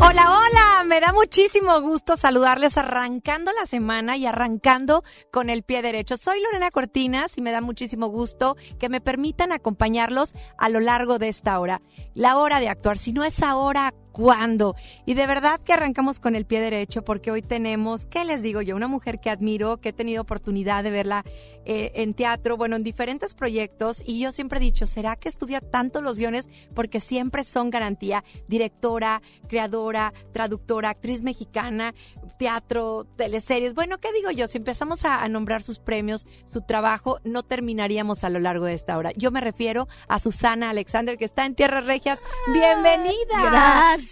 Hola, hola, me da muchísimo gusto saludarles arrancando la semana y arrancando con el pie derecho. Soy Lorena Cortinas y me da muchísimo gusto que me permitan acompañarlos a lo largo de esta hora. La hora de actuar, si no es ahora, ¿cuándo? Y de verdad que arrancamos con el pie derecho porque hoy tenemos, ¿qué les digo yo? Una mujer que admiro, que he tenido oportunidad de verla eh, en teatro, bueno, en diferentes proyectos y yo siempre he dicho, ¿será que estudia tanto los guiones? Porque siempre son garantía. Directora, creadora, traductora, actriz mexicana, teatro, teleseries. Bueno, ¿qué digo yo? Si empezamos a, a nombrar sus premios, su trabajo, no terminaríamos a lo largo de esta hora. Yo me refiero a Susana Alexander, que está en Tierras Regias. ¡Bienvenida! Gracias.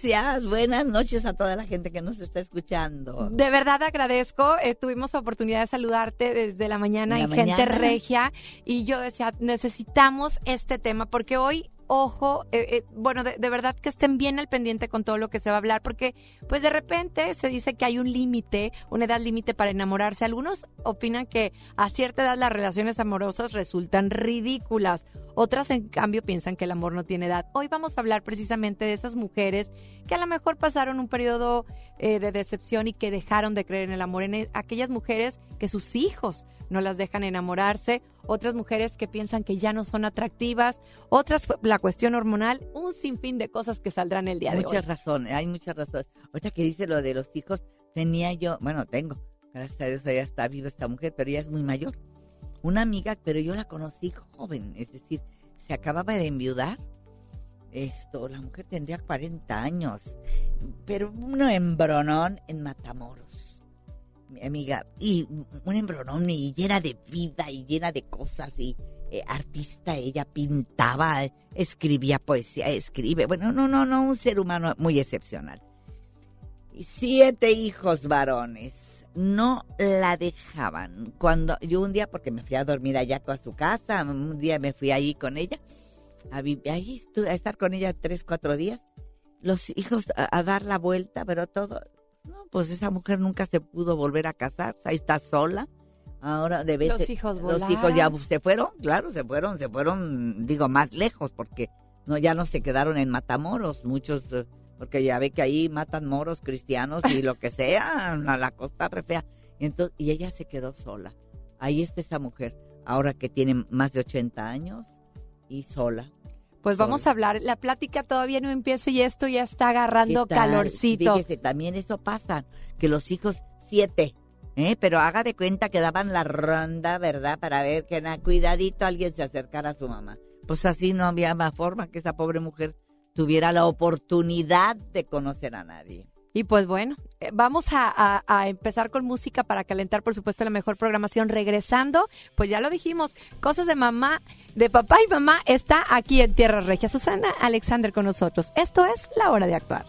Buenas noches a toda la gente que nos está escuchando. De verdad agradezco. Eh, tuvimos oportunidad de saludarte desde la mañana En Gente. Regia y yo decía, necesitamos este tema porque hoy, ojo, eh, eh, bueno, de, verdad que estén bien al pendiente con todo lo que se va a hablar porque pues de repente se dice que hay un límite, una edad límite para enamorarse. Algunos opinan que a cierta edad las relaciones amorosas resultan ridículas. Otras, en cambio, piensan que el amor no tiene edad. Hoy vamos a hablar precisamente de esas mujeres que a lo mejor pasaron un periodo eh, de decepción y que dejaron de creer en el amor. En e- aquellas mujeres que sus hijos no las dejan enamorarse. Otras mujeres que piensan que ya no son atractivas. Otras, pues, la cuestión hormonal. Un sinfín de cosas que saldrán el día de Muchas hoy. razones, hay muchas razones. Ahorita que dice lo de los hijos, tenía yo, bueno, tengo, gracias a Dios ya está viva esta mujer, pero ella es muy mayor. Una amiga, pero yo la conocí joven, es decir, se acababa de enviudar. Esto, la mujer tendría 40 años, pero un embronón en Matamoros, mi amiga, y un embronón y llena de vida y llena de cosas y eh, artista, ella pintaba, escribía poesía, escribe, bueno, no, no, no, un ser humano muy excepcional. Y Siete hijos varones, no la dejaban. Cuando yo un día, porque me fui a dormir allá a su casa, un día me fui ahí con ella, a, ahí a estar con ella tres, cuatro días, los hijos a, a dar la vuelta, pero todo, no, pues esa mujer nunca se pudo volver a casar, ahí está sola. Ahora de vez Los hijos los hijos ya se fueron, claro, se fueron, se fueron, digo, más lejos, porque no ya no se quedaron en Matamoros, muchos, eh, porque ya ve que ahí matan moros cristianos y lo que sea, a la costa re fea. Y, entonces, y ella se quedó sola. Ahí está esa mujer, ahora que tiene más de 80 años y sola. Pues vamos a hablar. La plática todavía no empieza y esto ya está agarrando calorcito. Fíjese, también eso pasa, que los hijos, siete, ¿eh? pero haga de cuenta que daban la ronda, ¿verdad? Para ver que na, cuidadito alguien se acercara a su mamá. Pues así no había más forma que esa pobre mujer tuviera la oportunidad de conocer a nadie. Y pues bueno, eh, vamos a, a- a empezar con música para calentar, por supuesto, la mejor programación. Regresando, pues ya lo dijimos, cosas de mamá, de papá y mamá, está aquí en Tierra Regia. Susana Alexander con nosotros. Esto es La Hora de Actuar.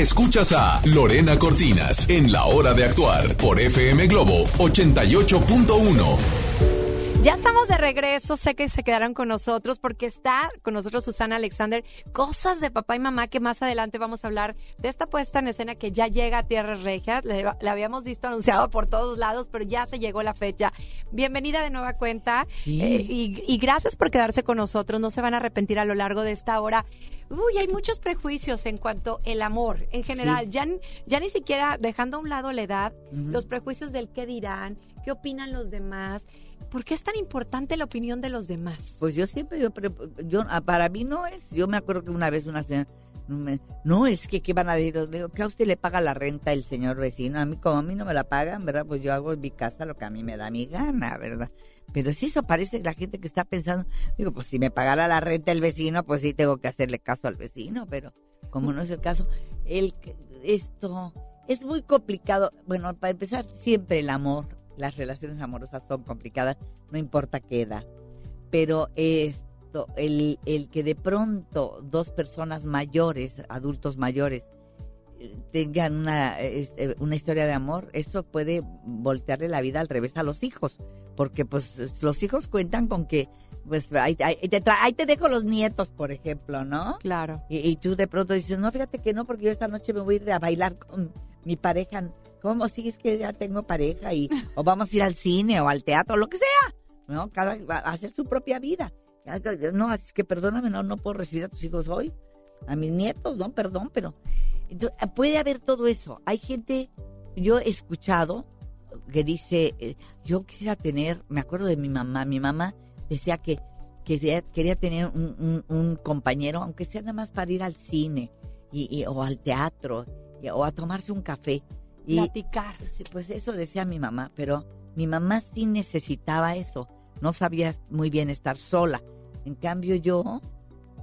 Escuchas a Lorena Cortinas en La Hora de Actuar por FM Globo 88.1. Ya estamos de regreso, sé que se quedaron con nosotros porque está con nosotros Susana Alexander, cosas de papá y mamá que más adelante vamos a hablar de esta puesta en escena que ya llega a Tierras Regias, la habíamos visto anunciado por todos lados, pero ya se llegó la fecha. Bienvenida de nueva cuenta Sí. eh, y, y gracias por quedarse con nosotros, no se van a arrepentir a lo largo de esta hora. Uy, hay muchos prejuicios en cuanto el amor en general, ya, ni- ya ni siquiera dejando a un lado la edad, los prejuicios del qué dirán, qué opinan los demás. ¿Por qué es tan importante la opinión de los demás? Pues yo siempre, yo, yo, ah, para mí no es, yo me acuerdo que una vez una señora, no es que, ¿qué van a decir? Digo, que a usted le paga la renta el señor vecino, a mí como a mí no me la pagan, ¿verdad? Pues yo hago mi casa lo que a mí me da mi gana, ¿verdad? Pero si eso parece la gente que está pensando, digo, pues si me pagara la renta el vecino, pues sí tengo que hacerle caso al vecino, pero como no es el caso, el, esto es muy complicado. Bueno, para empezar, siempre el amor, las relaciones amorosas son complicadas, no importa qué edad. Pero esto, el, el que de pronto dos personas mayores, adultos mayores, eh, tengan una, este, una historia de amor, eso puede voltearle la vida al revés a los hijos, porque pues los hijos cuentan con que, pues ahí, ahí te, tra- ahí te dejo los nietos, por ejemplo, ¿no? Claro. Y, y tú de pronto dices, no, fíjate que no, porque yo esta noche me voy a ir a bailar con mi pareja. ¿Cómo? Sí, es que ya tengo pareja y o vamos a ir al cine o al teatro, lo que sea. ¿No? Cada va a hacer su propia vida. No, es que perdóname, no, no puedo recibir a tus hijos hoy. A mis nietos, no, perdón, pero... Entonces, puede haber todo eso. Hay gente, yo he escuchado que dice, eh, yo quisiera tener, me acuerdo de mi mamá, mi mamá decía que quería, quería tener un, un- compañero, aunque sea nada más para ir al cine y, o al teatro o a tomarse un café. Y Platicar. pues eso decía mi mamá, pero mi mamá sí necesitaba eso. No sabía muy bien estar sola. En cambio yo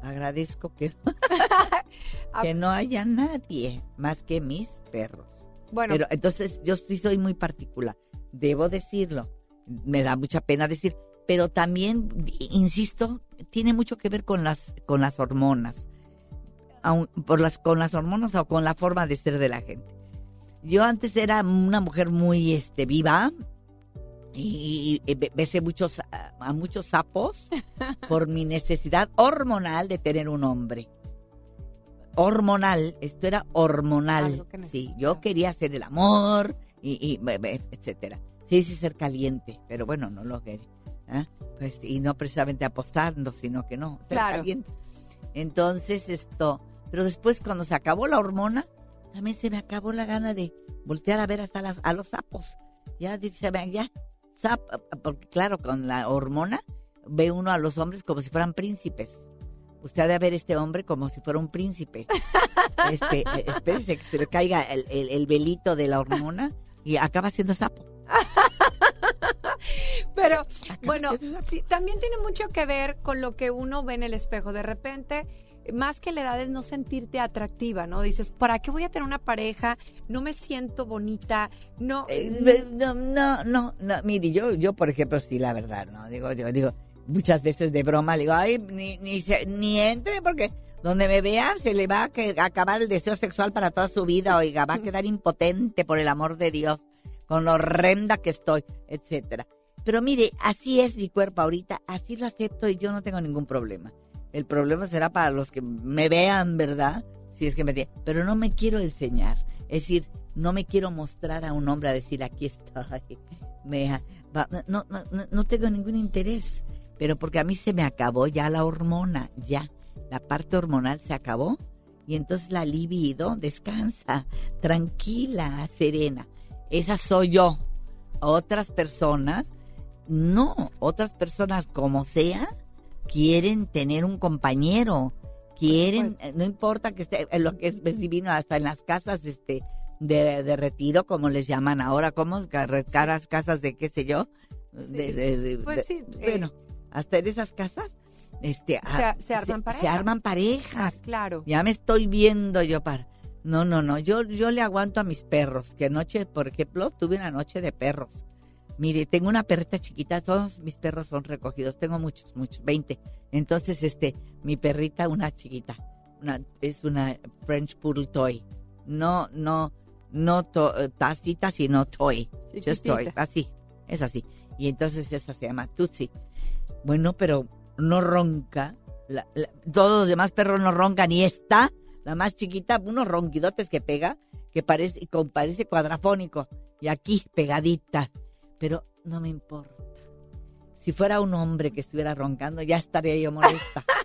agradezco que, que no haya nadie más que mis perros. Bueno, Pero entonces yo sí soy muy particular, debo decirlo. Me da mucha pena decir, pero también insisto, tiene mucho que ver con las con las hormonas. Aun- por las con las hormonas o con la forma de ser de la gente. Yo antes era una mujer muy este viva y, y be- besé muchos a, muchos sapos por mi necesidad hormonal de tener un hombre. Hormonal, esto era hormonal. Sí, yo quería hacer el amor y, y etcétera. Sí, sí ser caliente, pero bueno, no lo quería. ¿ah? Pues, y no precisamente apostando, sino que no, ser Claro. caliente. Entonces esto, pero después cuando se acabó la hormona, también se me acabó la gana de voltear a ver hasta las, a los sapos. Ya dice, ya, sap, porque claro, con la hormona ve uno a los hombres como si fueran príncipes. Usted ha de ver este hombre como si fuera un príncipe. Este, eh, espérese que se le caiga el, el- el velito de la hormona y acaba siendo sapo. pero Acaba bueno, también tiene mucho que ver con lo que uno ve en el espejo. De repente, más que la edad es no sentirte atractiva, ¿no? Dices, ¿para qué voy a tener una pareja? No me siento bonita, no... Eh, no, no, no, no, mire, yo, yo por ejemplo, sí, la verdad, no, digo, yo digo, muchas veces de broma, le digo, ay, ni, ni, se- ni entre porque donde me vea se le va a acabar el deseo sexual para toda su vida, oiga, va a quedar impotente por el amor de Dios, con lo horrenda que estoy, etcétera. Pero mire, así es mi cuerpo ahorita, así lo acepto y yo no tengo ningún problema. El problema será para los que me vean, ¿verdad? Si es que me. Pero no me quiero enseñar. Es decir, no me quiero mostrar a un hombre a decir aquí estoy. No, no, no tengo ningún interés. Pero porque a mí se me acabó ya la hormona, ya. La parte hormonal se acabó. Y entonces la libido descansa, tranquila, serena. Esa soy yo. Otras personas, no. Otras personas, como sea, quieren tener un compañero, quieren, Pues- eh, no importa que esté en lo que es, es divino, hasta en las casas este de, de retiro, como les llaman ahora, como caras, casas de qué sé yo, de, de- Pues sí, eh. bueno, hasta en esas casas, este, se arman se parejas. arman parejas. Claro. Ya me estoy viendo yo para. No, no, no. Yo, yo le aguanto a mis perros. Que anoche, por ejemplo, tuve una noche de perros. Mire, tengo una perrita chiquita. Todos mis perros son recogidos. Tengo muchos, muchos, 20. Entonces, este, mi perrita, una chiquita. Una, es una French Poodle Toy. no, no, no to- tacita, sino toy. Just toy, así, es así. Y entonces esa se llama Tutsi. Bueno, pero no ronca. La- la- todos los demás perros no roncan y esta, la más chiquita, unos ronquidotes que pega, que parece, y con- parece cuadrafónico. Y aquí, pegadita. Pero no me importa. Si fuera un hombre que estuviera roncando, ya estaría yo molesta.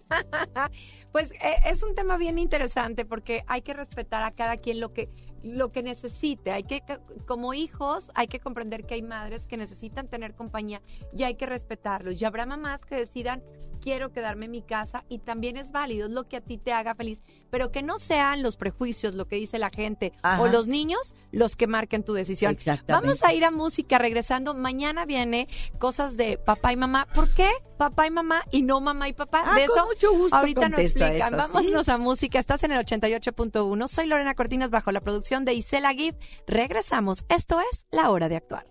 Pues eh, es un tema bien interesante porque hay que respetar a cada quien lo que lo que necesite. Hay que como hijos hay que comprender que hay madres que necesitan tener compañía y hay que respetarlos. Y habrá mamás que decidan quiero quedarme en mi casa y también es válido, es lo que a ti te haga feliz, pero que no sean los prejuicios, lo que dice la gente Ajá. o los niños los que marquen tu decisión. Vamos a ir a música regresando. Mañana viene cosas de papá y mamá. ¿Por qué papá y mamá y no mamá y papá? Ah, de con eso mucho gusto ahorita nos explican. eso, Vámonos a música. Estás en el 88.1. Soy Lorena Cortinas bajo la producción de Isela Gibb. Regresamos. Esto es La Hora de Actuar.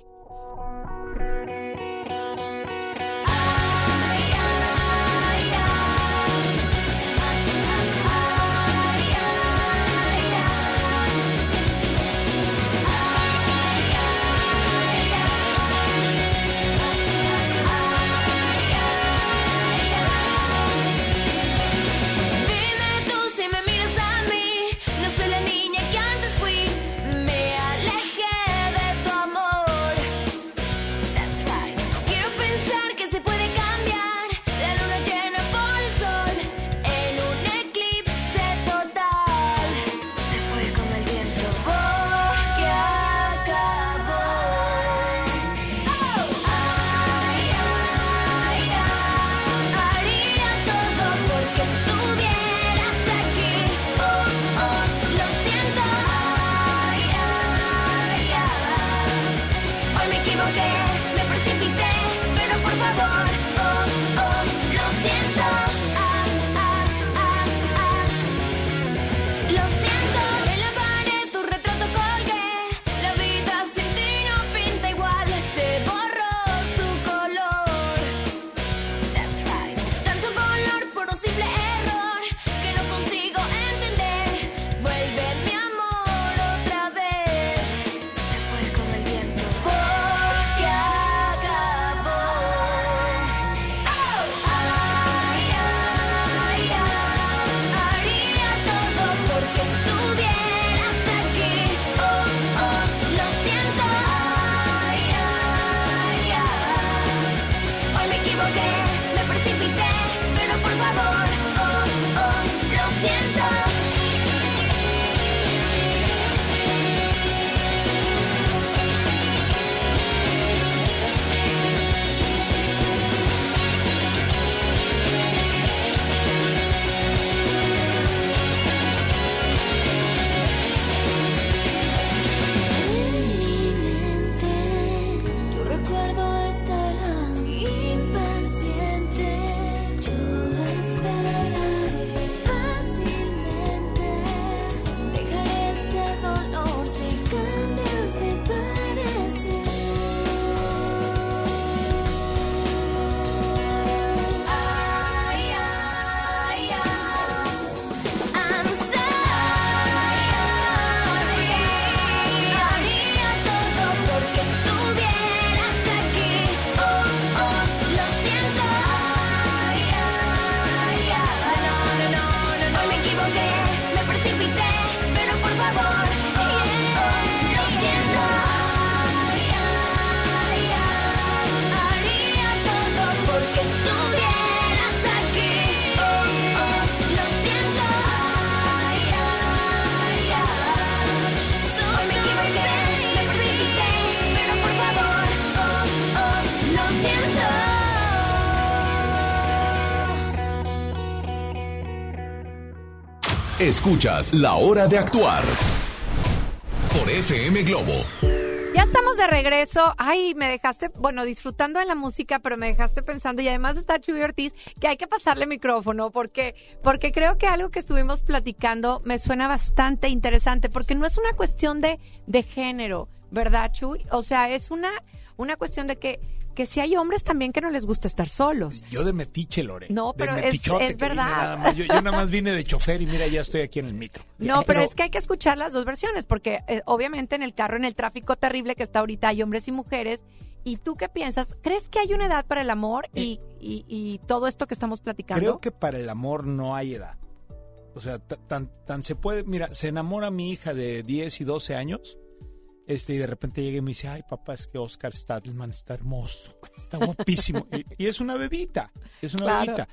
Escuchas La Hora de Actuar por FM Globo. Ya estamos de regreso. Ay, me dejaste, bueno, disfrutando de la música, pero me dejaste pensando y además está Chuy Ortiz que hay que pasarle micrófono porque porque creo que algo que estuvimos platicando me suena bastante interesante porque no es una cuestión de de género, ¿verdad, Chuy? O sea, es una, una cuestión de que, que si hay hombres también que no les gusta estar solos. Yo de metiche, Lore. No, De pero es- verdad. nada más. Yo, yo nada más vine de chofer y mira, ya estoy aquí en el metro. No, pero, es que hay que escuchar las dos versiones, porque eh, obviamente en el carro, en el tráfico terrible que está ahorita, hay hombres y mujeres. ¿Y tú qué piensas? ¿Crees que hay una edad para el amor y, y- y todo esto que estamos platicando? Eh. Creo que para el amor no hay edad. O sea, ta- tan, tan se puede. Mira, se enamora mi hija de 10 y 12 años. Este, y de repente llega y me dice, ay papá, es que Oscar Stadelman está hermoso, está guapísimo. y, y es una bebita, es una Claro. bebita.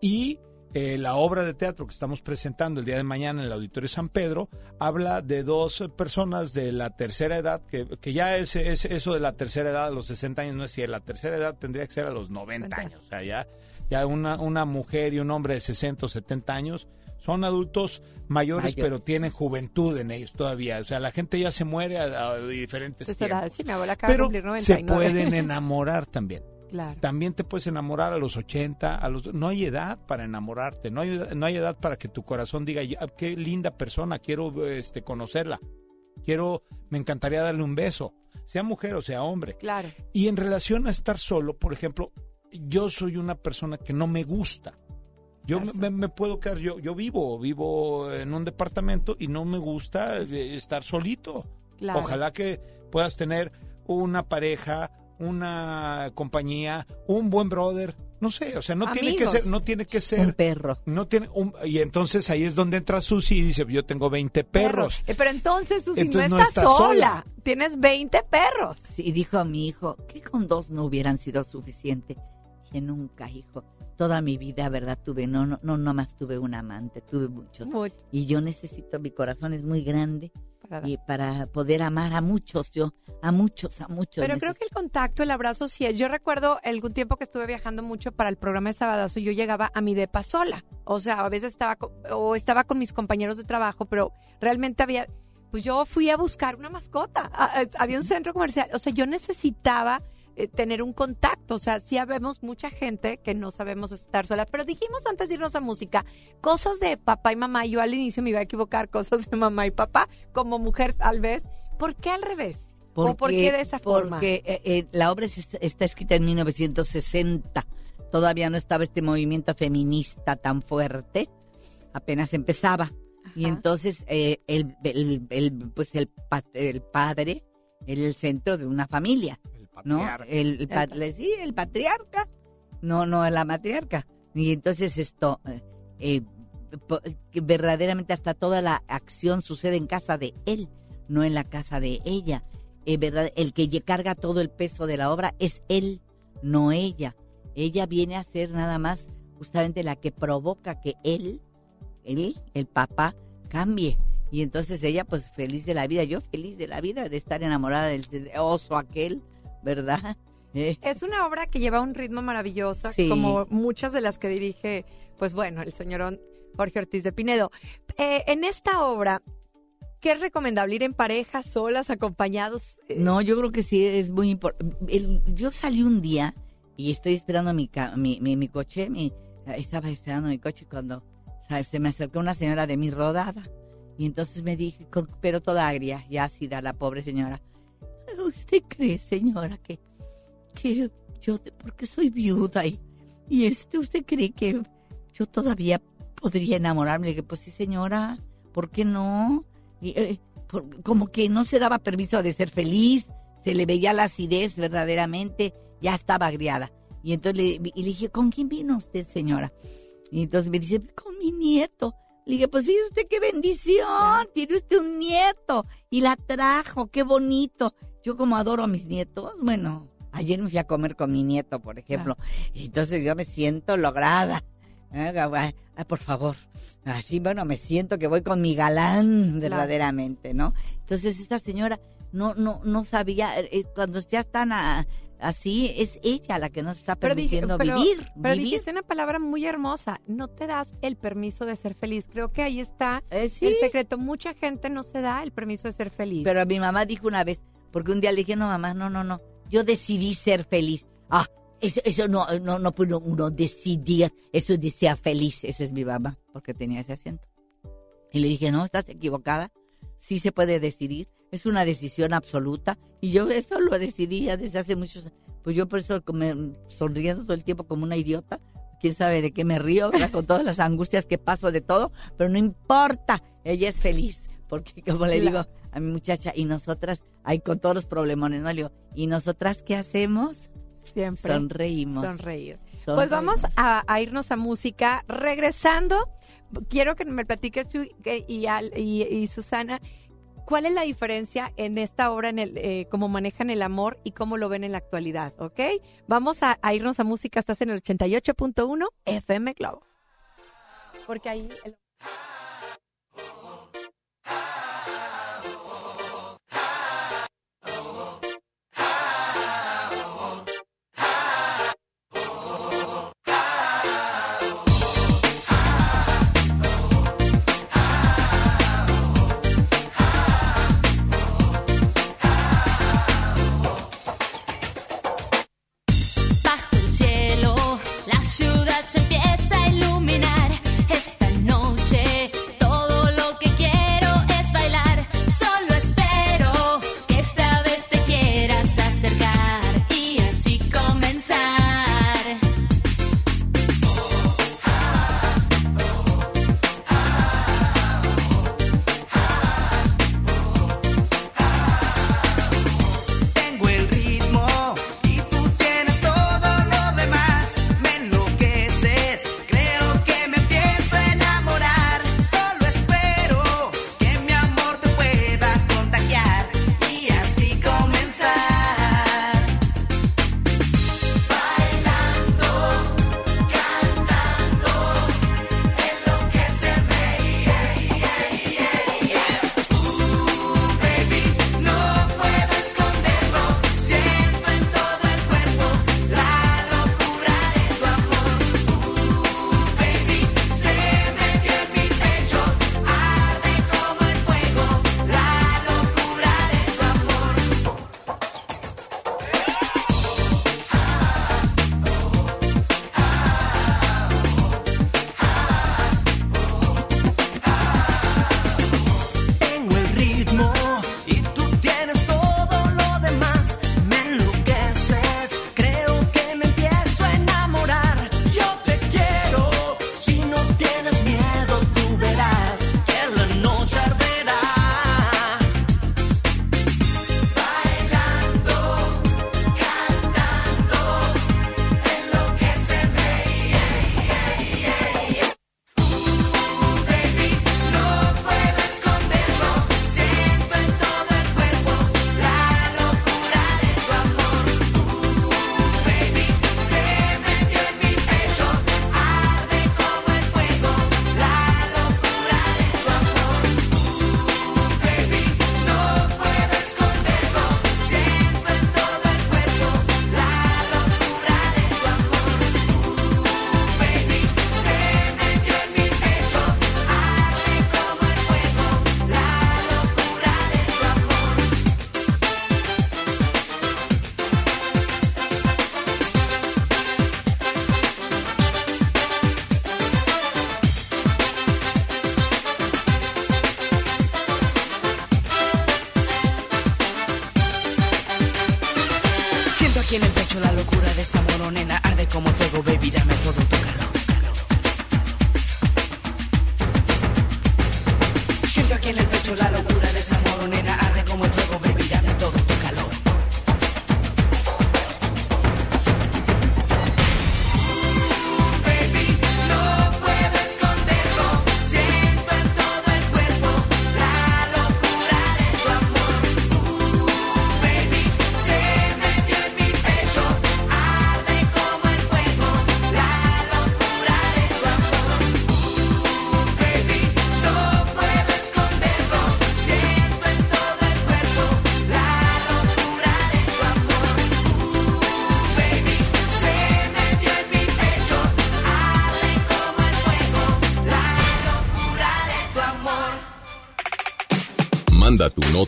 Y eh, la obra de teatro que estamos presentando el día de mañana en el Auditorio San Pedro habla de dos personas de la tercera edad, que, que ya es, es eso de la tercera edad a los 60 años, no es cierto, la tercera edad tendría que ser a los 90 años, o sea, ya, ya una, una mujer y un hombre de 60 o 70 años son adultos mayores, Mayores. pero tienen juventud en ellos todavía, o sea, la gente ya se muere a, a diferentes edad, tiempos. sí, mi abuela acaba de Pero se 99. pueden enamorar también. Claro. También te puedes enamorar a los 80, a los no hay edad para enamorarte, no hay no hay edad para que tu corazón diga, "Ya, qué linda persona, quiero este conocerla. Quiero me encantaría darle un beso, sea mujer o sea hombre. Claro. Y en relación a estar solo, por ejemplo, yo soy una persona que no me gusta. Yo me, me- puedo quedar, yo, yo vivo, vivo en un departamento y no me gusta eh, estar solito. Claro. Ojalá que puedas tener una pareja, una compañía, un buen brother, no sé, o sea, no tiene que ser, no tiene que Un ser, perro. no tiene un, y entonces ahí es donde entra Susi y dice, yo tengo 20 perros. Eh, Pero entonces, Susi, Entonces no sola. sola. Tienes 20 perros. Y dijo a mi hijo que con dos no hubieran sido suficiente. Dije, nunca, hijo. Toda mi vida, ¿verdad? Tuve, no, no, no, no más tuve un amante, tuve muchos. Mucho. Y yo necesito, mi corazón es muy grande para y para poder amar a muchos, yo, a muchos, a muchos. Pero creo que el contacto, el abrazo sí es. Yo recuerdo algún tiempo que estuve viajando mucho para el programa de Sabadazo y yo llegaba a mi depa sola. O sea, a veces estaba con, o estaba con mis compañeros de trabajo, pero realmente había, pues yo fui a buscar una mascota. Había un centro comercial. O sea, yo necesitaba eh, tener un contacto. O sea, sí habemos mucha gente que no sabemos estar sola. Pero dijimos antes de irnos a música, cosas de papá y mamá. Yo al inicio me iba a equivocar, cosas de mamá y papá, como mujer tal vez. ¿Por qué al revés? ¿O por qué de esa forma? Porque eh, eh, la obra es- está escrita en 1960. Todavía no estaba este movimiento feminista tan fuerte. Apenas empezaba. Y entonces eh, el, el- el- pues el, el padre era el centro de una familia. El ¿no? El, el pa- sí, el patriarca, no, no la matriarca. Y entonces esto, eh, eh, verdaderamente hasta toda la acción sucede en casa de él, no en la casa de ella. Eh, verdad, el que carga todo el peso de la obra es él, no ella. Ella viene a ser nada más justamente la que provoca que él, él, el papá, cambie. Y entonces ella, pues feliz de la vida, yo feliz de la vida de estar enamorada del oso aquel, ¿verdad? Eh, Es una obra que lleva un ritmo maravilloso, Sí. como muchas de las que dirige, pues bueno, el señor Jorge Ortiz de Pinedo. Eh, en esta obra, ¿qué es recomendable? ¿Ir en pareja, solas, acompañados? Eh, No, yo creo que sí es muy importante. Yo salí un día y estoy esperando mi, ca- mi, mi, mi coche, mi, estaba esperando mi coche cuando ¿sabes? se me acercó una señora de mi rodada y entonces me dije, pero toda agria y ácida la pobre señora, ¿usted cree, señora, que, que yo, porque soy viuda y, y este, ¿usted cree que yo todavía podría enamorarme? Le dije, pues sí, señora, ¿por qué no? Y, eh, como que no se daba permiso de ser feliz, se le veía la acidez verdaderamente, ya estaba agriada. Y entonces le, le dije, ¿con quién vino usted, señora? Y entonces me dice, con mi nieto. Le dije, pues fíjese usted qué bendición, tiene usted un nieto. Y la trajo, qué bonito. Yo como adoro a mis nietos, bueno, ayer me fui a comer con mi nieto, por ejemplo. Y entonces yo me siento lograda. Ah, ah, por favor. Así, bueno, me siento que voy con mi galán verdaderamente, ¿no? Entonces esta señora no no no sabía, eh, cuando ya están a- así, es ella la que nos está pero permitiendo pero- vivir. Pero vivir. dijiste una palabra muy hermosa, no te das el permiso de ser feliz. Creo que ahí está Eh, sí, el secreto. Mucha gente no se da el permiso de ser feliz. pero mi mamá dijo una vez, porque un día le dije, no mamá, no, no, no, yo decidí ser feliz. Ah, eso, eso no, no, no uno decidir, eso de ser feliz. Esa es mi mamá, porque tenía ese acento. Y le dije, no, estás equivocada. Sí se puede decidir. es una decisión absoluta y yo eso lo decidí ya desde hace muchos pues yo por eso me, sonriendo todo el tiempo como una idiota, quién sabe de qué me río, ¿verdad? con todas las angustias que paso de todo, pero no importa, ella es feliz, porque como le digo a mi muchacha, y nosotras, ahí con todos los problemones, ¿no? Le digo, ¿y nosotras qué hacemos? Siempre. Sonreímos. Sonreír. Pues vamos a, a irnos a música. Regresando, quiero que me platiques tú y, y- y Susana, ¿cuál es la diferencia en esta obra, en el, eh, cómo manejan el amor y cómo lo ven en la actualidad? ¿Ok? Vamos a, a irnos a música. Estás en el 88.1 FM Globo. Porque ahí... el-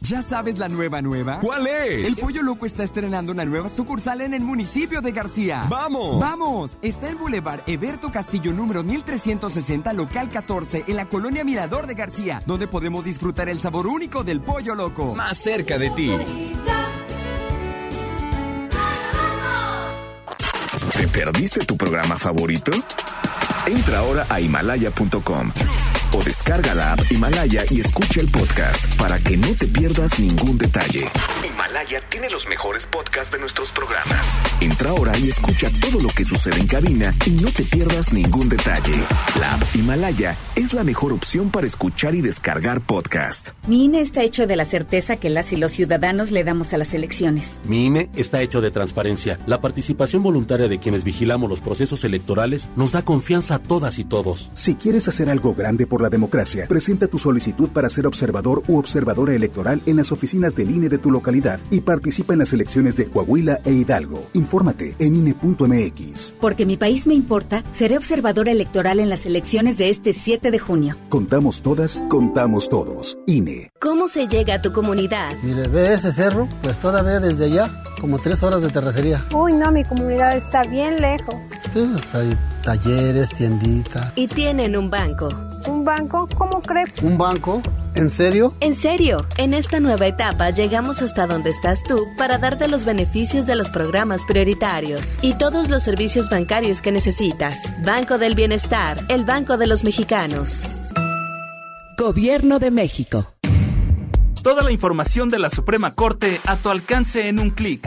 ¿Ya sabes la nueva nueva? ¿Cuál es? El Pollo Loco está estrenando una nueva sucursal en el municipio de García. ¡Vamos! ¡Vamos! Está en Boulevard Eberto Castillo número 1360, local 14, en la colonia Mirador de García, donde podemos disfrutar el sabor único del Pollo Loco. Más cerca de ti. ¿Te perdiste tu programa favorito? Entra ahora a himalaya.com o descarga la app Himalaya y escucha el podcast para que no te pierdas ningún detalle. Himalaya tiene los mejores podcasts de nuestros programas. Entra ahora y escucha todo lo que sucede en cabina y no te pierdas ningún detalle. La app Himalaya es la mejor opción para escuchar y descargar podcast. Mi INE está hecho de la certeza que las y los ciudadanos le damos a las elecciones. Mi INE está hecho de transparencia. La participación voluntaria de quienes vigilamos los procesos electorales nos da confianza a todas y todos. Si quieres hacer algo grande por la democracia, presenta tu solicitud para ser observador u observadora electoral en las oficinas del INE de tu localidad y participa en las elecciones de Coahuila e Hidalgo. Infórmate en INE.mx. Porque mi país me importa, seré observadora electoral en las elecciones de este 7 de junio. Contamos todas, contamos todos. INE. ¿Cómo se llega a tu comunidad? Mire, ve ese cerro, pues todavía desde allá, como tres horas de terracería. Uy, no, mi comunidad está bien lejos. Pues hay talleres, tiendita. Y tienen un banco. ¿Un banco? ¿Cómo crees? ¿Un banco? ¿En serio? En serio, en esta nueva etapa llegamos hasta donde estás tú para darte los beneficios de los programas prioritarios y todos los servicios bancarios que necesitas. Banco del Bienestar, el Banco de los Mexicanos. Gobierno de México. Toda la información de la Suprema Corte a tu alcance en un clic.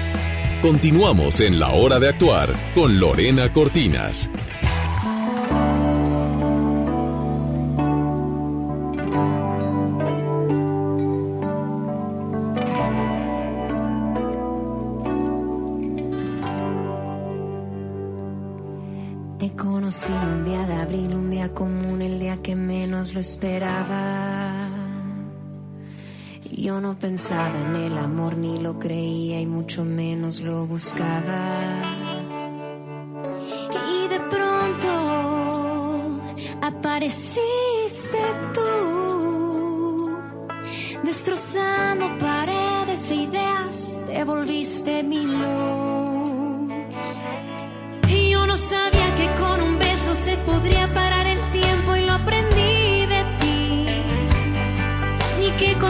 Continuamos en la hora de actuar con Lorena Cortinas. Te conocí un día de abril, un día común, el día que menos lo esperaba. Yo no pensaba en el amor, ni lo creía y mucho menos lo buscaba. Y de pronto apareciste tú. destrozando paredes e ideas, te volviste mi luz. Y yo no sabía que con un beso se podría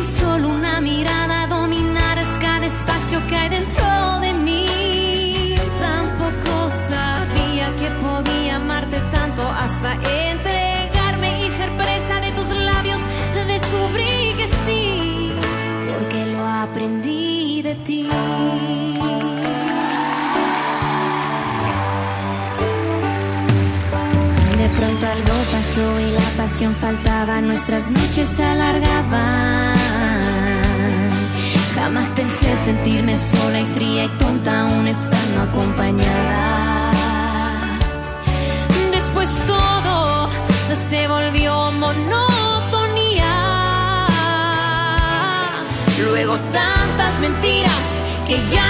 solo una mirada dominaras cada espacio que hay dentro de mí. Tampoco sabía que podía amarte tanto hasta entregarme y ser presa de tus labios. Descubrí que sí, porque lo aprendí de ti. De pronto algo pasó y la pasión faltaba, nuestras noches se alargaban. Estando acompañada. Después todo se volvió monotonía. Luego tantas mentiras que ya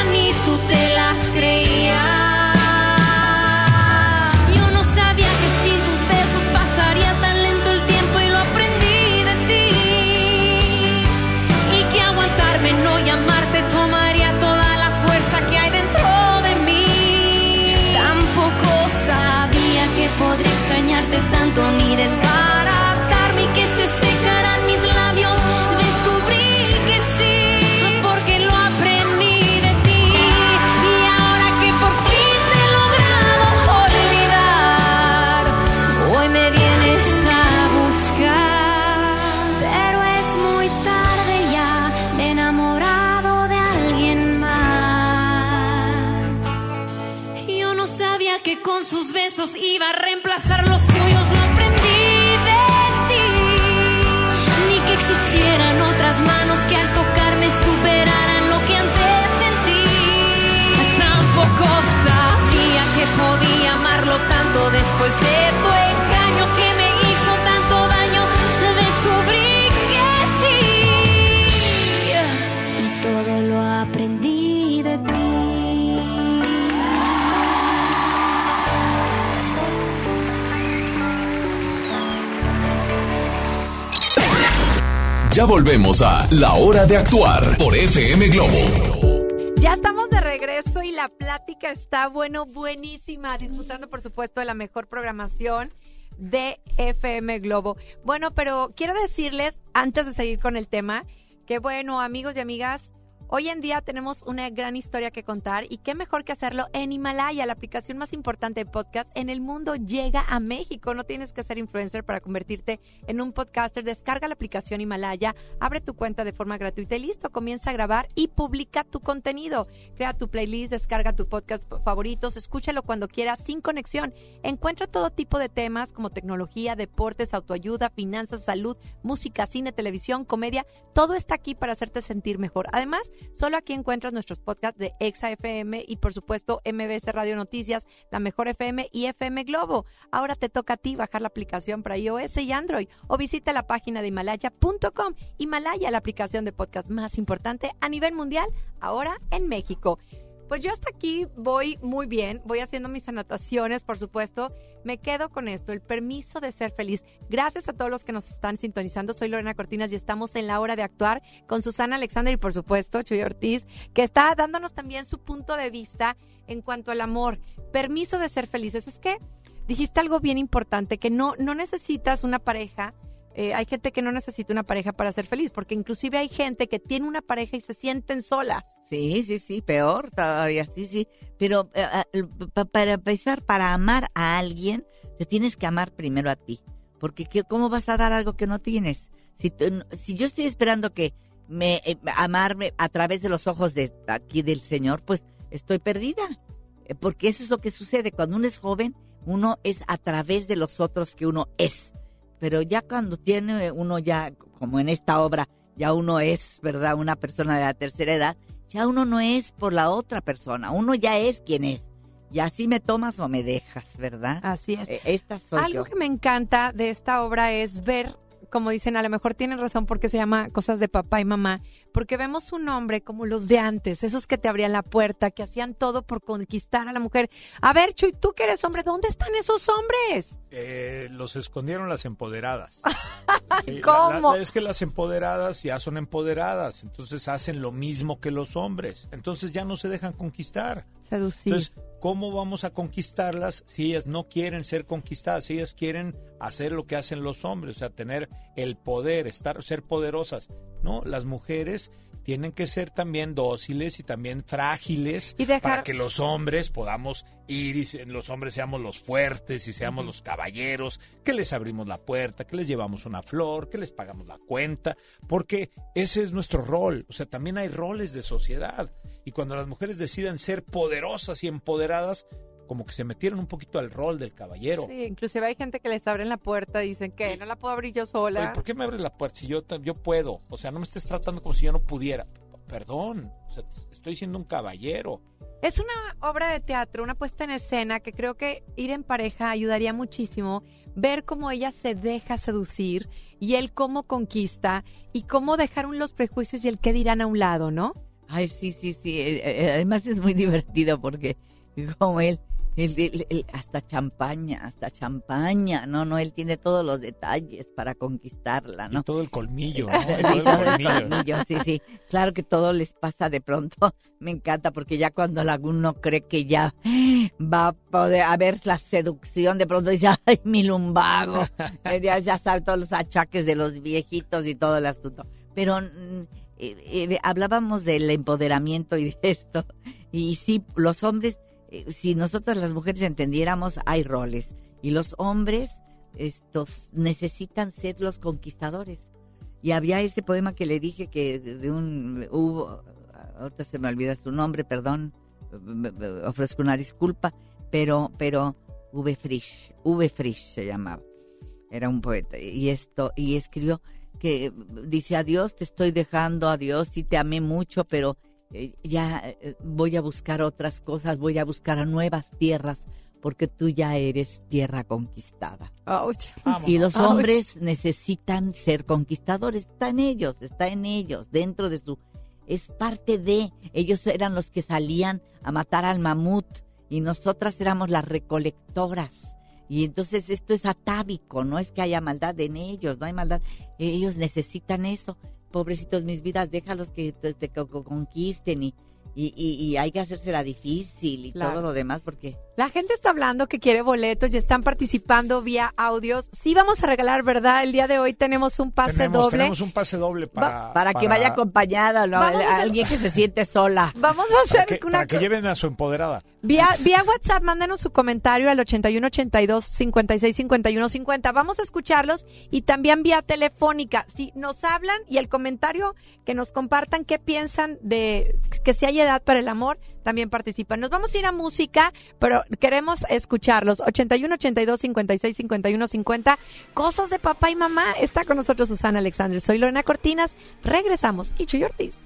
Ya volvemos a La Hora de Actuar por FM Globo. Ya estamos de regreso y la plática está, bueno, buenísima. Disfrutando, por supuesto, de la mejor programación de FM Globo. Bueno, pero quiero decirles, antes de seguir con el tema, que bueno, amigos y amigas, hoy en día tenemos una gran historia que contar y qué mejor que hacerlo en Himalaya, la aplicación más importante de podcast en el mundo llega a México. No tienes que ser influencer para convertirte en un podcaster. Descarga la aplicación Himalaya, abre tu cuenta de forma gratuita y listo, comienza a grabar y publica tu contenido. Crea tu playlist, descarga tu podcast favoritos, escúchalo cuando quieras sin conexión. Encuentra todo tipo de temas como tecnología, deportes, autoayuda, finanzas, salud, música, cine, televisión, comedia. Todo está aquí para hacerte sentir mejor. Además, solo aquí encuentras nuestros podcasts de Exa FM y por supuesto MBS Radio Noticias, La Mejor FM y FM Globo. Ahora te toca a ti bajar la aplicación para iOS y Android o visita la página de himalaya.com. Himalaya, la aplicación de podcast más importante a nivel mundial, ahora en México. Pues yo hasta aquí voy muy bien, voy haciendo mis anotaciones, por supuesto. Me quedo con esto, el permiso de ser feliz. Gracias a todos los que nos están sintonizando. Soy Lorena Cortinas y estamos en la hora de actuar con Susana Alexander y por supuesto Chuy Ortiz, que está dándonos también su punto de vista en cuanto al amor. Permiso de ser felices. Es que dijiste algo bien importante, que no, no necesitas una pareja. Eh, hay gente que no necesita una pareja para ser feliz, porque inclusive hay gente que tiene una pareja y se sienten solas. Sí, sí, sí, peor todavía, sí, sí. Pero eh, eh, pa- para empezar, para amar a alguien, te tienes que amar primero a ti. Porque ¿qué- ¿cómo vas a dar algo que no tienes? Si, yo estoy esperando que me eh, amarme a través de los ojos de aquí del Señor, pues estoy perdida. Porque eso es lo que sucede. Cuando uno es joven, uno es a través de los otros que uno es. Pero ya cuando tiene uno ya, como en esta obra, ya uno es, ¿verdad? Una persona de la tercera edad, ya uno no es por la otra persona, uno ya es quien es. Y así me tomas o me dejas, ¿verdad? Así es. Eh, Esta soy Algo yo. que me encanta de esta obra es ver como dicen, a lo mejor tienen razón porque se llama cosas de papá y mamá, porque vemos un hombre como los de antes, esos que te abrían la puerta, que hacían todo por conquistar a la mujer. A ver, Chuy, tú que eres hombre, ¿dónde están esos hombres? Eh, los escondieron las empoderadas. Sí, la- ¿Cómo? la- es que las empoderadas ya son empoderadas, entonces hacen lo mismo que los hombres, entonces ya no se dejan conquistar. Seducir. Entonces, ¿cómo vamos a conquistarlas si ellas no quieren ser conquistadas? Si ellas quieren hacer lo que hacen los hombres, o sea, tener el poder, estar, ser poderosas. No, las mujeres tienen que ser también dóciles y también frágiles Y dejar- para que los hombres podamos ir y los hombres seamos los fuertes y seamos los caballeros, que les abrimos la puerta, que les llevamos una flor, que les pagamos la cuenta, porque ese es nuestro rol. O sea, también hay roles de sociedad. Y cuando las mujeres decidan ser poderosas y empoderadas, como que se metieron un poquito al rol del caballero. Sí, inclusive hay gente que les abren la puerta dicen que no la puedo abrir yo sola. Oye, ¿por qué me abres la puerta si yo, yo puedo? O sea, no me estés tratando como si yo no pudiera. Perdón, o sea, estoy siendo un caballero. Es una obra de teatro, una puesta en escena que creo que ir en pareja ayudaría muchísimo. Ver cómo ella se deja seducir y él cómo conquista y cómo dejaron los prejuicios y el qué dirán a un lado, ¿no? Ay, sí, sí, sí. eh, eh, Además es muy divertido porque como él, él- él- él- hasta champaña, hasta champaña, no, no, él tiene todos los detalles para conquistarla, ¿no? Y todo el colmillo, ¿no? Y todo el colmillo. colmillo, sí, sí. Claro que todo les pasa de pronto. Me encanta porque ya cuando la- uno cree que ya va a poder haber la seducción, de pronto dice, ay, mi lumbago. Ya, ya sabe todos los achaques de los viejitos y todo el asunto. Pero mm, eh, eh, hablábamos del empoderamiento y de esto. Y sí, los hombres, eh, si nosotras las mujeres entendiéramos, hay roles. Y los hombres estos necesitan ser los conquistadores. Y había ese poema que le dije que de un hubo, ahorita se me olvida su nombre, perdón, ofrezco una disculpa, pero pero V. Frisch, V. Frisch se llamaba. Era un poeta y esto y escribió que dice adiós, te estoy dejando, adiós, sí te amé mucho, pero eh, ya eh, voy a buscar otras cosas, voy a buscar nuevas tierras porque tú ya eres tierra conquistada. Y los Ouch. hombres necesitan ser conquistadores. Está en ellos, está en ellos, dentro de su... Es parte de... Ellos eran los que salían a matar al mamut y nosotras éramos las recolectoras. Y entonces esto es atávico, no es que haya maldad en ellos, no hay maldad. Ellos necesitan eso. Pobrecitos mis vidas, déjalos que te, te co- co- conquisten y, y, y, y hay que hacérsela difícil y Claro. todo lo demás porque... La gente está hablando que quiere boletos y están participando vía audios. Sí vamos a regalar, ¿verdad? El día de hoy tenemos un pase tenemos, doble. tenemos un pase doble para... Para que vaya acompañada, ¿no? Vamos a- alguien que se siente sola. Vamos a hacer para que, una para que lleven a su empoderada. Vía, vía WhatsApp, mándanos su comentario al 8182 56 51 50. Vamos a escucharlos y también vía telefónica. Si nos hablan y el comentario que nos compartan qué piensan de que si hay edad para el amor, también participan. Nos vamos a ir a música, pero queremos escucharlos. 81 82 56 51 50. Cosas de papá y mamá. Está con nosotros Susana Alexander. Soy Lorena Cortinas. Regresamos. Y Chuy Ortiz.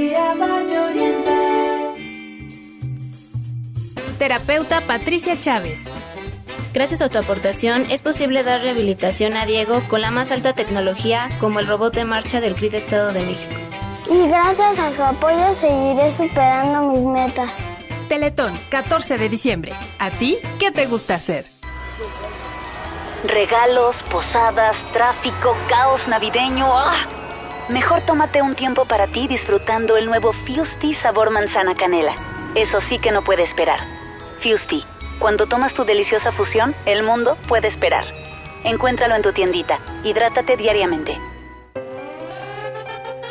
Terapeuta Patricia Chávez. Gracias a tu aportación es posible dar rehabilitación a Diego con la más alta tecnología como el robot de marcha del CRID Estado de México. Y gracias a su apoyo seguiré superando mis metas. Teletón, 14 de diciembre. ¿A ti qué te gusta hacer? Regalos, posadas, tráfico, caos navideño. ¡Ah! Mejor tómate un tiempo para ti disfrutando el nuevo Fusti sabor manzana canela. Eso sí que no puede esperar. Fusti, cuando tomas tu deliciosa fusión, el mundo puede esperar. Encuéntralo en tu tiendita. Hidrátate diariamente.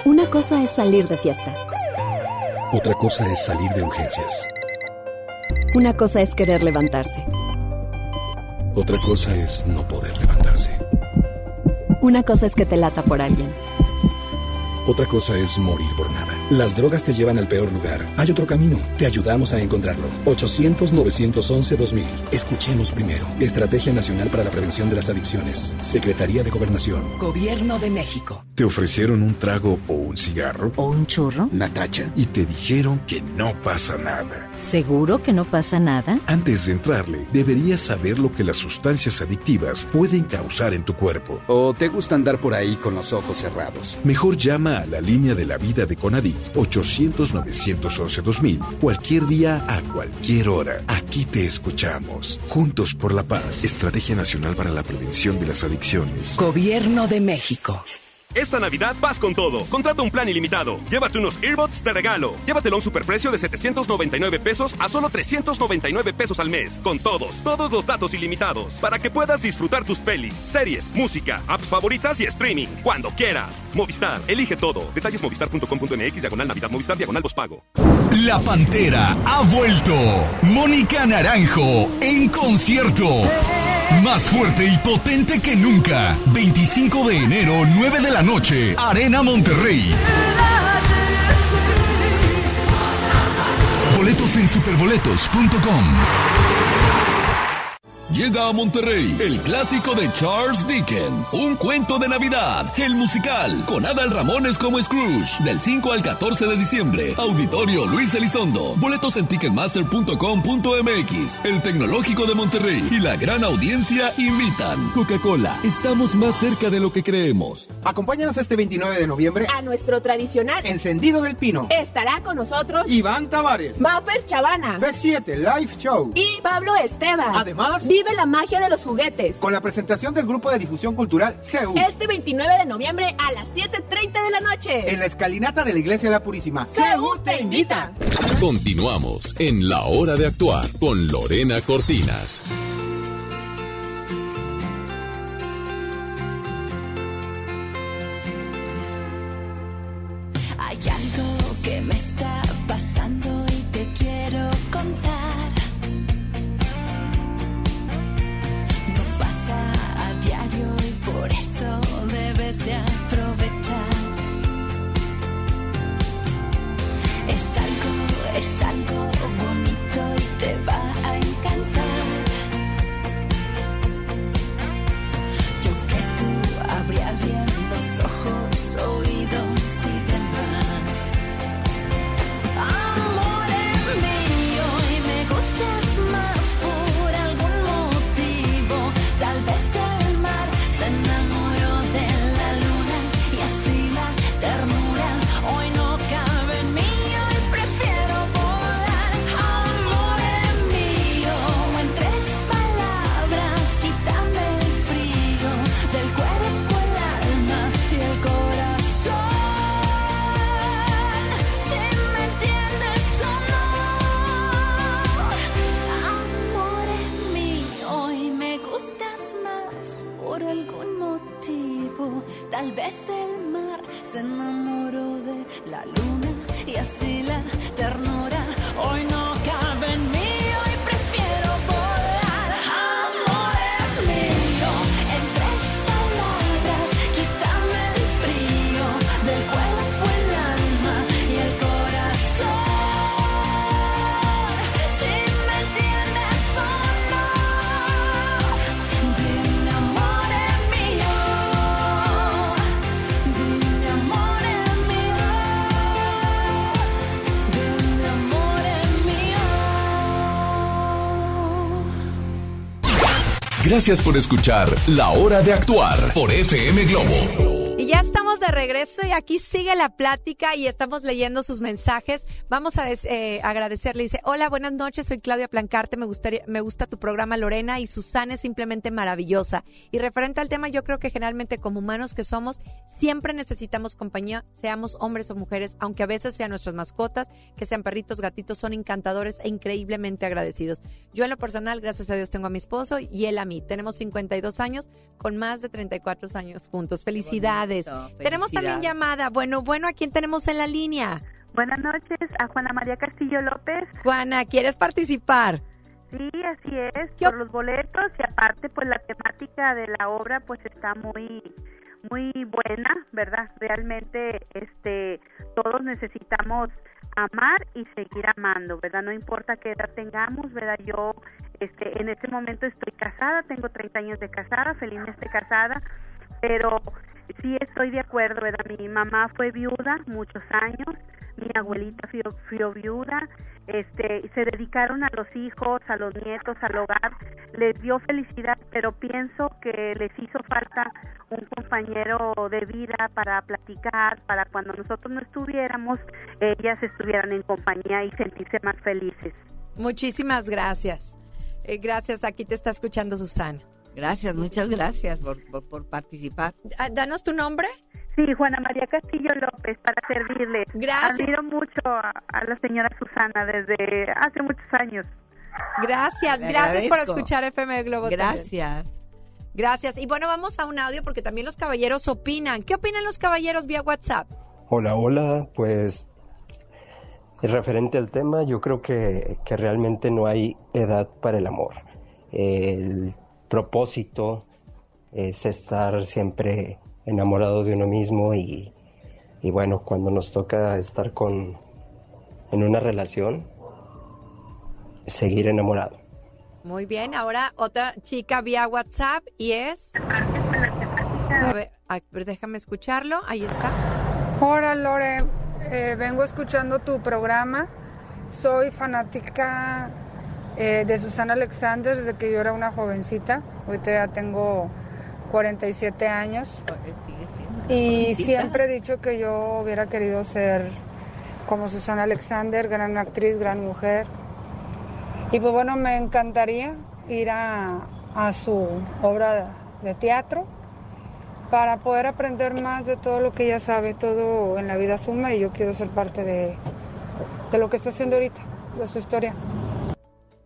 Una cosa es salir de fiesta. Otra cosa es salir de urgencias. Una cosa es querer levantarse. Otra cosa es no poder levantarse. Una cosa es que te lata por alguien. Otra cosa es morir por nada. Las drogas te llevan al peor lugar. Hay otro camino. Te ayudamos a encontrarlo. 800-911-2000. Escuchemos primero. Estrategia Nacional para la Prevención de las Adicciones. Secretaría de Gobernación. Gobierno de México. ¿Te ofrecieron un trago o un cigarro? ¿O un churro? Natacha. Y te dijeron que no pasa nada. ¿Seguro que no pasa nada? Antes de entrarle, deberías saber lo que las sustancias adictivas pueden causar en tu cuerpo. ¿O te gusta andar por ahí con los ojos cerrados? Mejor llama a la línea de la vida de Conadic 800-911-2000 cualquier día a cualquier hora. Aquí te escuchamos. Juntos por la paz. Estrategia Nacional para la Prevención de las Adicciones. Gobierno de México. Esta Navidad vas con todo. Contrata un plan ilimitado. Llévate unos earbuds de regalo. Llévatelo a un superprecio de 799 pesos a solo 399 pesos al mes. Con todos, todos los datos ilimitados. Para que puedas disfrutar tus pelis, series, música, apps favoritas y streaming. Cuando quieras. Movistar, elige todo. Detalles movistar.com.mx, diagonal Navidad, Movistar, diagonal pago. La Pantera ha vuelto. Mónica Naranjo en concierto. Más fuerte y potente que nunca. 25 de enero, 9 de la noche. Arena Monterrey. Boletos en superboletos.com. Llega a Monterrey el clásico de Charles Dickens, Un cuento de Navidad, el musical, con Adal Ramones como Scrooge, del 5 al 14 de diciembre. Auditorio Luis Elizondo. Boletos en ticketmaster.com.mx. El Tecnológico de Monterrey y la gran audiencia invitan. Coca-Cola, estamos más cerca de lo que creemos. Acompáñanos este 29 de noviembre a nuestro tradicional Encendido del Pino. Estará con nosotros Iván Tavares, Maffer Chavana, B7 Live Show y Pablo Esteban. Además, Vive la magia de los juguetes. Con la presentación del grupo de difusión cultural CEU. Este 29 de noviembre a las 7.30 de la noche. En la escalinata de la Iglesia de la Purísima. CEU te invita. Continuamos en La Hora de Actuar con Lorena Cortinas. Hay algo que me está de aprovechar. Es algo, es algo bonito mar se Gracias por escuchar La Hora de Actuar por FM Globo. Y ya estamos de regreso y aquí sigue la plática y estamos leyendo sus mensajes. Vamos a des- eh, agradecerle. Dice, hola, buenas noches, soy Claudia Plancarte, me, gustaría, me gusta tu programa Lorena y Susana es simplemente maravillosa. Y referente al tema, yo creo que generalmente como humanos que somos, siempre necesitamos compañía, seamos hombres o mujeres, aunque a veces sean nuestras mascotas, que sean perritos, gatitos, son encantadores e increíblemente agradecidos. Yo en lo personal, gracias a Dios, tengo a mi esposo y él a mí. Tenemos 52 años con más de 34 años juntos. Felicidades. Tenemos también Felicidades. llamada. Bueno, bueno, ¿a quién tenemos en la línea? Buenas noches, a Juana María Castillo López. Juana, ¿quieres participar? Sí, así es, por los boletos y aparte pues la temática de la obra pues está muy muy buena, ¿verdad? Realmente este todos necesitamos amar y seguir amando, ¿verdad? No importa qué edad tengamos, ¿verdad? Yo este en este momento estoy casada, tengo 30 años de casada, felizmente casada, pero sí estoy de acuerdo, ¿verdad? Mi mamá fue viuda muchos años, mi abuelita fue, fue viuda, este, se dedicaron a los hijos, a los nietos, al hogar, les dio felicidad, pero pienso que les hizo falta un compañero de vida para platicar, para cuando nosotros no estuviéramos, ellas estuvieran en compañía y sentirse más felices. Muchísimas gracias. Eh, gracias, aquí te está escuchando Susana. Gracias, muchas gracias por, por, por participar. Ah, Danos tu nombre. Sí, Juana María Castillo López, para servirle. Gracias. Admiro mucho a, a la señora Susana desde hace muchos años. Gracias, gracias por escuchar FM Globo. también. Gracias. Gracias. Y bueno, vamos a un audio porque también los caballeros opinan. ¿Qué opinan los caballeros vía WhatsApp? Hola, hola, pues referente al tema, yo creo que, que realmente no hay edad para el amor. El propósito es estar siempre enamorado de uno mismo y, y bueno, cuando nos toca estar con en una relación, seguir enamorado. Muy bien, ahora otra chica vía WhatsApp y es... A ver, a ver, déjame escucharlo. Ahí está. Hola Lore, Eh, vengo escuchando tu programa. Soy fanática eh, de Susana Alexander desde que yo era una jovencita. Ahorita ya tengo 47 años. Y siempre he dicho que yo hubiera querido ser como Susana Alexander, gran actriz, gran mujer. Y pues bueno, me encantaría ir a, a su obra de teatro para poder aprender más de todo lo que ella sabe, todo en la vida suma y yo quiero ser parte de, de lo que está haciendo ahorita, de su historia.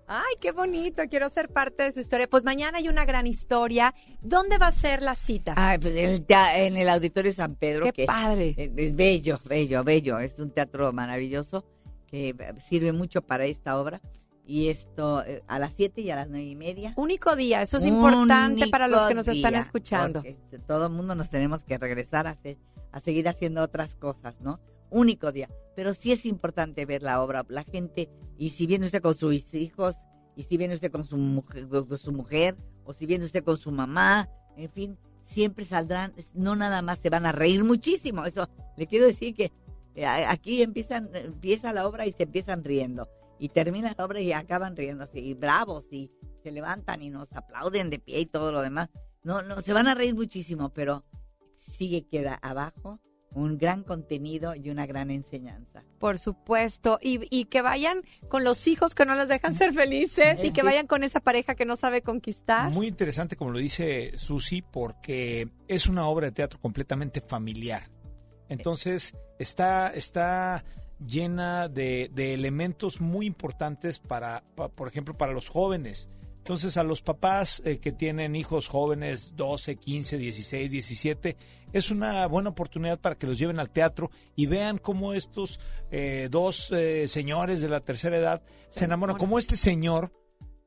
Ay, qué bonito, quiero ser parte de su historia. Pues mañana hay una gran historia. ¿Dónde va a ser la cita? Ay, pues en el, en el Auditorio San Pedro. Qué que padre. Es, es bello, bello, bello. Es un teatro maravilloso que eh, sirve mucho para esta obra. Y esto eh, a las 7 y a las nueve y media. Único día, eso es importante para los que nos están escuchando. todo el mundo nos tenemos que regresar a, hacer- a seguir haciendo otras cosas, ¿no? Único día. Pero sí es importante ver la obra. La gente, y si viene usted con sus hijos, y si viene usted con su mujer, o si viene usted con su mamá, en fin, siempre saldrán, no nada más se van a reír muchísimo. Eso le quiero decir que eh, aquí empiezan, empieza la obra y se empiezan riendo. Y termina la obra y acaban riéndose. Y bravos, y se levantan y nos aplauden de pie y todo lo demás. No, no, se van a reír muchísimo, pero sigue queda abajo un gran contenido y una gran enseñanza. Por supuesto. Y, y que vayan con los hijos que no les dejan ser felices y que vayan con esa pareja que no sabe conquistar. Muy interesante, como lo dice Susi, porque es una obra de teatro completamente familiar. Entonces, está, está llena de, de elementos muy importantes para, pa- por ejemplo, para los jóvenes. Entonces, a los papás eh, que tienen hijos jóvenes, 12, 15, 16, 17, es una buena oportunidad para que los lleven al teatro y vean cómo estos eh, dos eh, señores de la tercera edad se enamoran, como este señor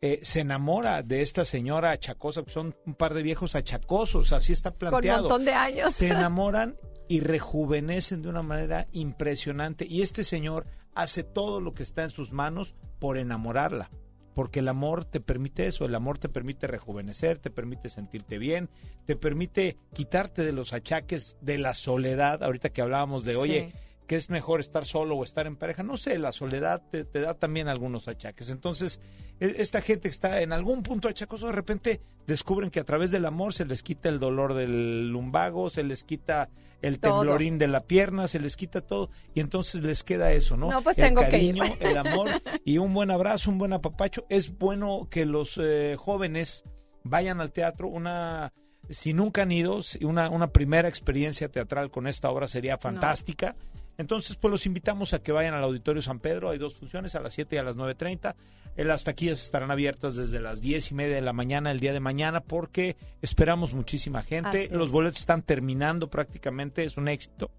eh, se enamora de esta señora achacosa, que son un par de viejos achacosos, así está Con planteado. montón de años. Se enamoran y rejuvenecen de una manera impresionante. Y este señor hace todo lo que está en sus manos por enamorarla. Porque el amor te permite eso, el amor te permite rejuvenecer, te permite sentirte bien, te permite quitarte de los achaques de la soledad. Ahorita que hablábamos de, Sí. Que es mejor estar solo o estar en pareja. No sé, la soledad te, te da también algunos achaques. Entonces, e- esta gente que está en algún punto achacoso, de repente descubren que a través del amor se les quita el dolor del lumbago, se les quita el Todo. temblorín de la pierna, se les quita todo y entonces les queda eso, ¿no? No, pues el tengo que ir. cariño, el amor y un buen abrazo, un buen apapacho. Es bueno que los eh, jóvenes vayan al teatro, una si nunca han ido, una, una primera experiencia teatral con esta obra sería fantástica. Entonces, pues los invitamos a que vayan al Auditorio San Pedro. Hay dos funciones, a las 7 y a las 9.30. Eh, Las taquillas estarán abiertas desde las 10 y media de la mañana el día de mañana porque esperamos muchísima gente. Los boletos están terminando prácticamente, es un éxito.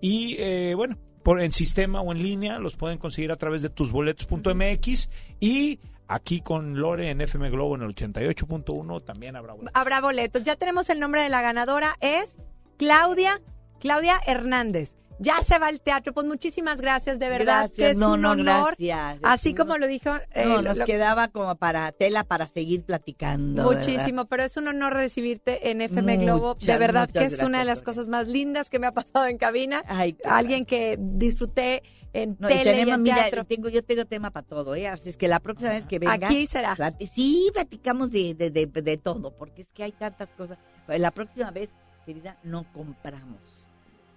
Y eh, bueno, por en sistema o en línea los pueden conseguir a través de tusboletos.mx y aquí con Lore en FM Globo en el 88.1 también habrá boletos. Habrá boletos. Ya tenemos el nombre de la ganadora, es Claudia, Claudia Hernández. Ya se va al teatro, pues muchísimas gracias, de verdad, Gracias, que es no, un no, honor. gracias. Así como lo dijo, eh, No, nos lo- quedaba como para tela para seguir platicando. muchísimo, pero es un honor recibirte en FM Muchas, Globo. De verdad que es una de las cosas más lindas que me ha pasado en cabina. Alguien que disfruté en No, tele y tenemos, en mira, teatro. tengo, yo tengo tema para todo, ¿eh? Así es que la próxima vez que venga... Aquí será. plati- sí, platicamos de, de, de, de todo, porque es que hay tantas cosas. La próxima vez, querida, no compramos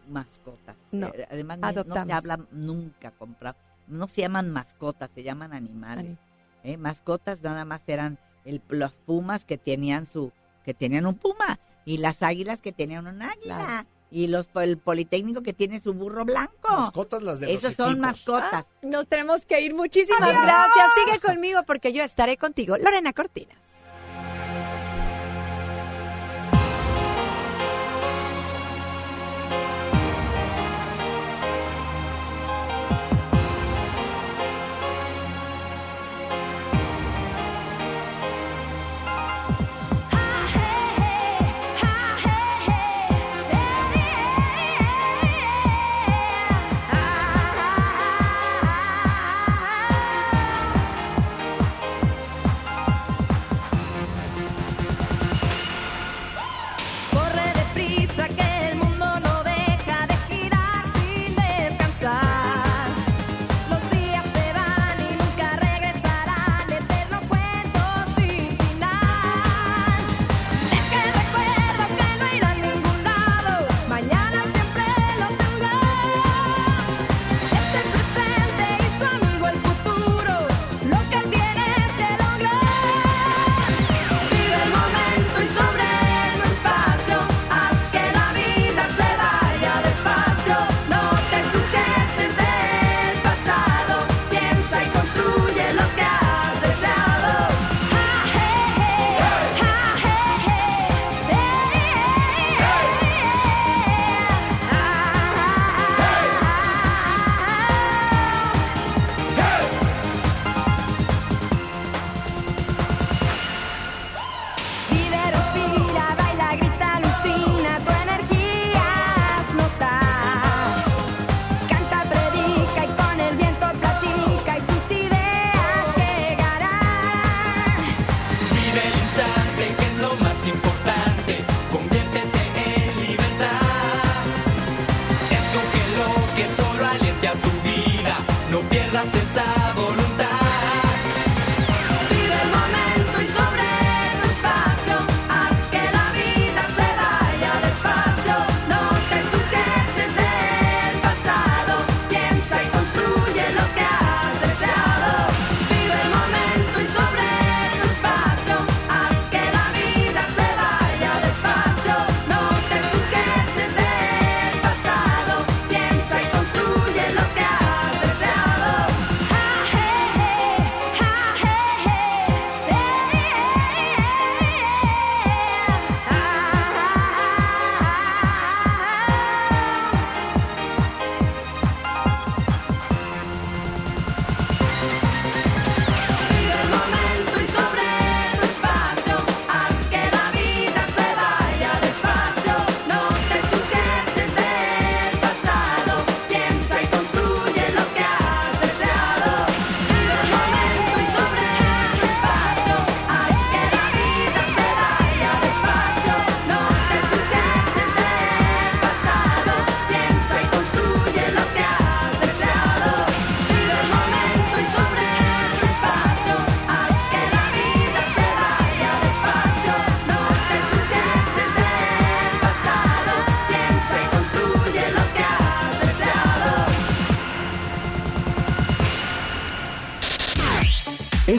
mascotas. No, Eh, Además, no- se habla nunca comprar. No se llaman mascotas, se llaman animales. ¿eh? Mascotas nada más eran el, los pumas que tenían su que tenían un puma y las águilas que tenían un águila y los el politécnico que tiene su burro blanco. Mascotas las de los Esos son equipos. mascotas. Ah, Nos tenemos que ir. Muchísimas Adiós. gracias. Sigue conmigo porque yo estaré contigo. Lorena Cortinas.